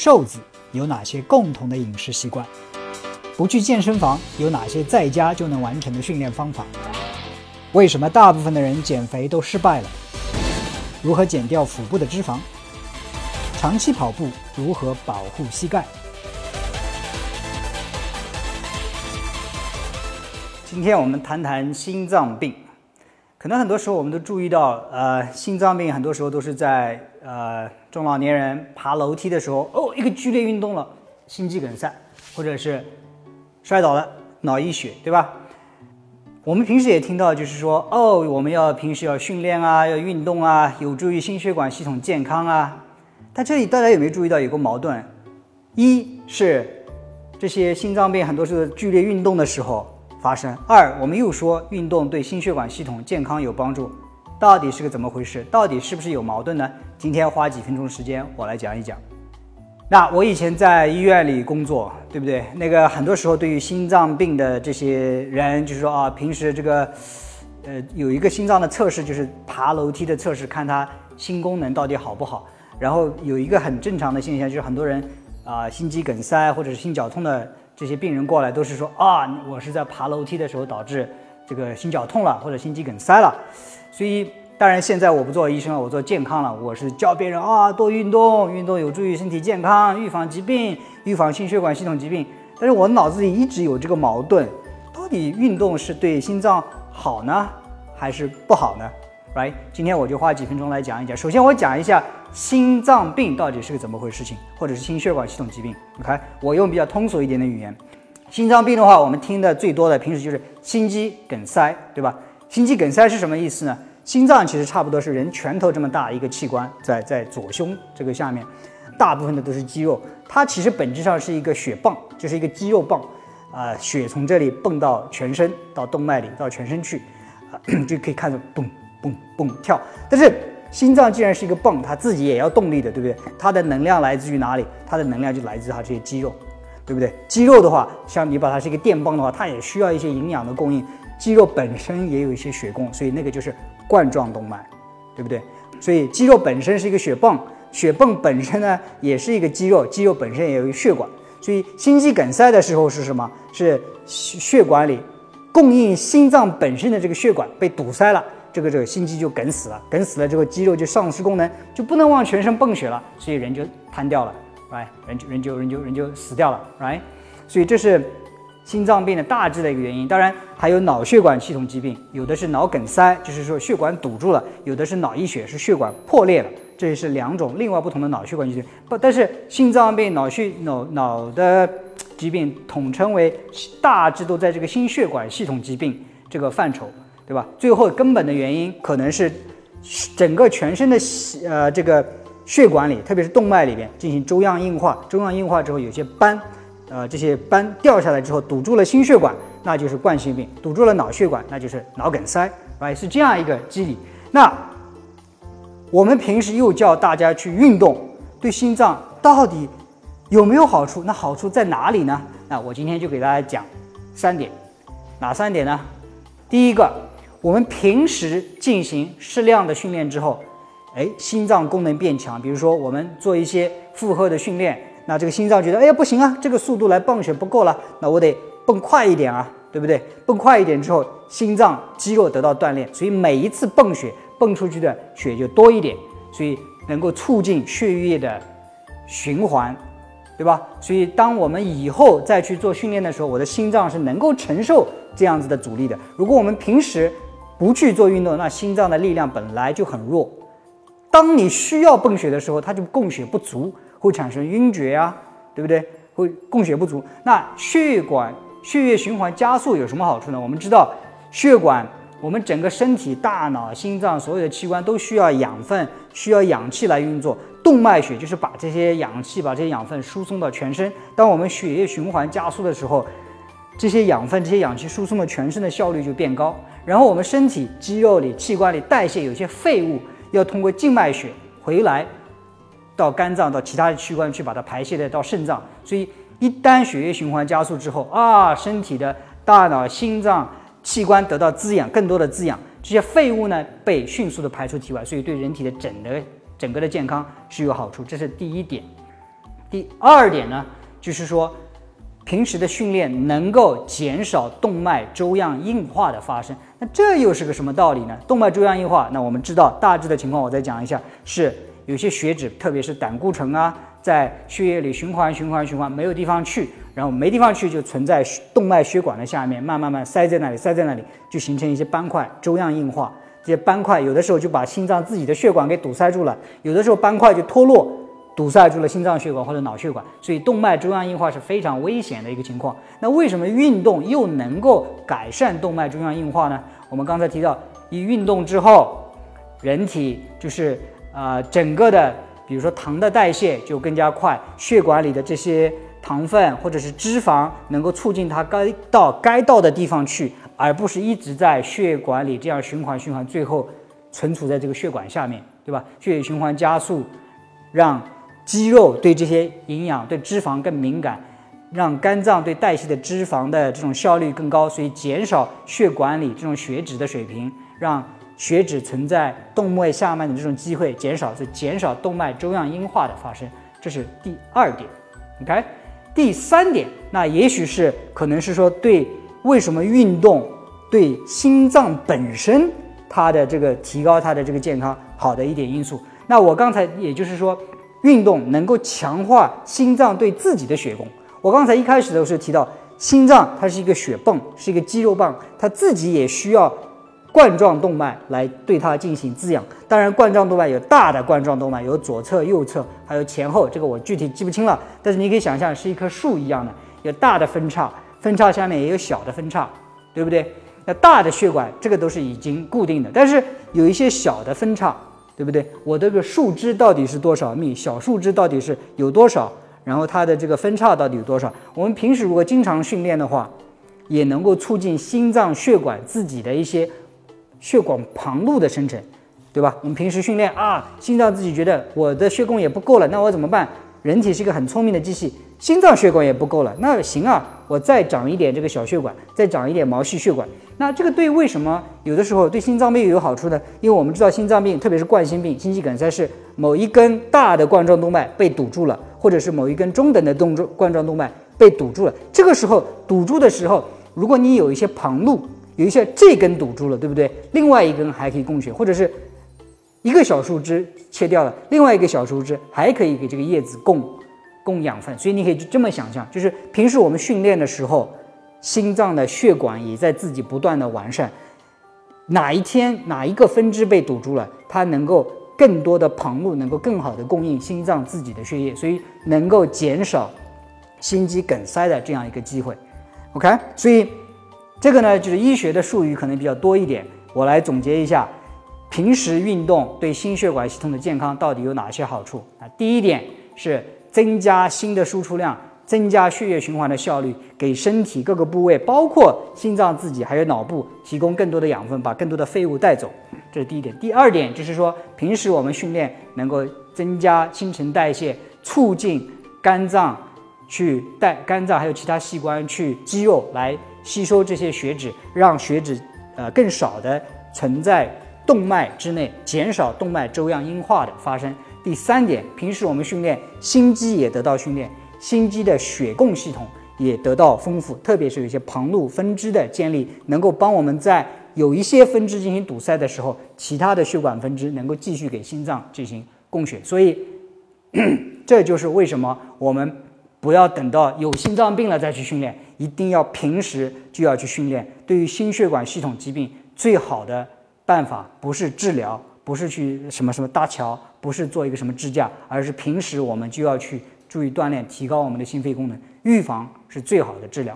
瘦子有哪些共同的饮食习惯？不去健身房有哪些在家就能完成的训练方法？为什么大部分的人减肥都失败了？如何减掉腹部的脂肪？长期跑步如何保护膝盖？今天我们谈谈心脏病。可能很多时候我们都注意到，呃，心脏病很多时候都是在呃中老年人爬楼梯的时候，哦，一个剧烈运动了，心肌梗塞，或者是摔倒了，脑溢血，对吧？我们平时也听到，就是说，哦，我们要平时要训练啊，要运动啊，有助于心血管系统健康啊。但这里大家有没有注意到有个矛盾？一是这些心脏病很多是剧烈运动的时候。发生二，我们又说运动对心血管系统健康有帮助，到底是个怎么回事？到底是不是有矛盾呢？今天花几分钟时间，我来讲一讲。那我以前在医院里工作，对不对？那个很多时候对于心脏病的这些人，就是说啊，平时这个，呃，有一个心脏的测试，就是爬楼梯的测试，看他心功能到底好不好。然后有一个很正常的现象，就是很多人啊，心肌梗塞或者是心绞痛的。这些病人过来都是说啊，我是在爬楼梯的时候导致这个心绞痛了，或者心肌梗塞了。所以当然现在我不做医生了，我做健康了。我是教别人啊，多运动，运动有助于身体健康，预防疾病，预防心血管系统疾病。但是我脑子里一直有这个矛盾，到底运动是对心脏好呢，还是不好呢？来，今天我就花几分钟来讲一讲。首先，我讲一下心脏病到底是个怎么回事情，或者是心血管系统疾病。OK，我用比较通俗一点的语言。心脏病的话，我们听的最多的，平时就是心肌梗塞，对吧？心肌梗塞是什么意思呢？心脏其实差不多是人拳头这么大一个器官，在在左胸这个下面，大部分的都是肌肉。它其实本质上是一个血泵，就是一个肌肉泵，啊，血从这里泵到全身，到动脉里，到全身去，啊，就可以看到蹦。蹦蹦跳，但是心脏既然是一个泵，它自己也要动力的，对不对？它的能量来自于哪里？它的能量就来自它这些肌肉，对不对？肌肉的话，像你把它是一个电泵的话，它也需要一些营养的供应。肌肉本身也有一些血供，所以那个就是冠状动脉，对不对？所以肌肉本身是一个血泵，血泵本身呢也是一个肌肉，肌肉本身也有血管。所以心肌梗塞的时候是什么？是血管里供应心脏本身的这个血管被堵塞了。这个这个心肌就梗死了，梗死了之后肌肉就丧失功能，就不能往全身泵血了，所以人就瘫掉了，right？人就人就人就人就死掉了，right？所以这是心脏病的大致的一个原因。当然还有脑血管系统疾病，有的是脑梗塞，就是说血管堵住了；有的是脑溢血，是血管破裂了。这也是两种另外不同的脑血管疾病。不，但是心脏病、脑血脑脑的疾病统称为大致都在这个心血管系统疾病这个范畴。对吧？最后根本的原因可能是整个全身的呃这个血管里，特别是动脉里边进行粥样硬化，粥样硬化之后有些斑，呃这些斑掉下来之后堵住了心血管，那就是冠心病；堵住了脑血管，那就是脑梗塞，啊，是这样一个机理。那我们平时又叫大家去运动，对心脏到底有没有好处？那好处在哪里呢？那我今天就给大家讲三点，哪三点呢？第一个。我们平时进行适量的训练之后，哎，心脏功能变强。比如说，我们做一些负荷的训练，那这个心脏觉得，哎呀，不行啊，这个速度来泵血不够了，那我得泵快一点啊，对不对？泵快一点之后，心脏肌肉得到锻炼，所以每一次泵血泵出去的血就多一点，所以能够促进血液的循环，对吧？所以当我们以后再去做训练的时候，我的心脏是能够承受这样子的阻力的。如果我们平时不去做运动，那心脏的力量本来就很弱。当你需要泵血的时候，它就供血不足，会产生晕厥呀，对不对？会供血不足。那血管血液循环加速有什么好处呢？我们知道，血管我们整个身体、大脑、心脏所有的器官都需要养分，需要氧气来运作。动脉血就是把这些氧气、把这些养分输送到全身。当我们血液循环加速的时候，这些养分、这些氧气输送到全身的效率就变高。然后我们身体肌肉里、器官里代谢有些废物，要通过静脉血回来，到肝脏、到其他的器官去把它排泄的到肾脏。所以一旦血液循环加速之后啊，身体的大脑、心脏器官得到滋养，更多的滋养，这些废物呢被迅速的排出体外，所以对人体的整的整个的健康是有好处。这是第一点。第二点呢，就是说。平时的训练能够减少动脉粥样硬化的发生，那这又是个什么道理呢？动脉粥样硬化，那我们知道大致的情况，我再讲一下，是有些血脂，特别是胆固醇啊，在血液里循环循环循环，没有地方去，然后没地方去就存在动脉血管的下面，慢慢慢塞在那里，塞在那里，就形成一些斑块，粥样硬化。这些斑块有的时候就把心脏自己的血管给堵塞住了，有的时候斑块就脱落。堵塞住了心脏血管或者脑血管，所以动脉粥样硬化是非常危险的一个情况。那为什么运动又能够改善动脉粥样硬化呢？我们刚才提到，一运动之后，人体就是啊整个的，比如说糖的代谢就更加快，血管里的这些糖分或者是脂肪能够促进它该到该到的地方去，而不是一直在血管里这样循环循环，最后存储在这个血管下面，对吧？血液循环加速，让肌肉对这些营养、对脂肪更敏感，让肝脏对代谢的脂肪的这种效率更高，所以减少血管里这种血脂的水平，让血脂存在动脉下面的这种机会减少，就减少动脉粥样硬化的发生。这是第二点。OK，第三点，那也许是可能是说对为什么运动对心脏本身它的这个提高它的这个健康好的一点因素。那我刚才也就是说。运动能够强化心脏对自己的血供。我刚才一开始的时候提到，心脏它是一个血泵，是一个肌肉棒，它自己也需要冠状动脉来对它进行滋养。当然，冠状动脉有大的冠状动脉，有左侧、右侧，还有前后，这个我具体记不清了。但是你可以想象，是一棵树一样的，有大的分叉，分叉下面也有小的分叉，对不对？那大的血管，这个都是已经固定的，但是有一些小的分叉。对不对？我这个树枝到底是多少密？小树枝到底是有多少？然后它的这个分叉到底有多少？我们平时如果经常训练的话，也能够促进心脏血管自己的一些血管旁路的生成，对吧？我们平时训练啊，心脏自己觉得我的血供也不够了，那我怎么办？人体是一个很聪明的机器，心脏血管也不够了，那行啊，我再长一点这个小血管，再长一点毛细血管。那这个对为什么有的时候对心脏病有好处呢？因为我们知道心脏病，特别是冠心病、心肌梗塞是某一根大的冠状动脉被堵住了，或者是某一根中等的动冠状动脉被堵住了。这个时候堵住的时候，如果你有一些旁路，有一些这根堵住了，对不对？另外一根还可以供血，或者是一个小树枝切掉了，另外一个小树枝还可以给这个叶子供供养分。所以你可以就这么想象，就是平时我们训练的时候。心脏的血管也在自己不断的完善，哪一天哪一个分支被堵住了，它能够更多的旁路能够更好的供应心脏自己的血液，所以能够减少心肌梗塞的这样一个机会。OK，所以这个呢就是医学的术语可能比较多一点，我来总结一下，平时运动对心血管系统的健康到底有哪些好处啊？第一点是增加心的输出量。增加血液循环的效率，给身体各个部位，包括心脏自己还有脑部，提供更多的养分，把更多的废物带走。这是第一点。第二点就是说，平时我们训练能够增加新陈代谢，促进肝脏去带肝脏还有其他器官去肌肉来吸收这些血脂，让血脂呃更少的存在动脉之内，减少动脉粥样硬化的发生。第三点，平时我们训练心肌也得到训练。心肌的血供系统也得到丰富，特别是有一些旁路分支的建立，能够帮我们在有一些分支进行堵塞的时候，其他的血管分支能够继续给心脏进行供血。所以，这就是为什么我们不要等到有心脏病了再去训练，一定要平时就要去训练。对于心血管系统疾病，最好的办法不是治疗，不是去什么什么搭桥，不是做一个什么支架，而是平时我们就要去。注意锻炼，提高我们的心肺功能，预防是最好的治疗。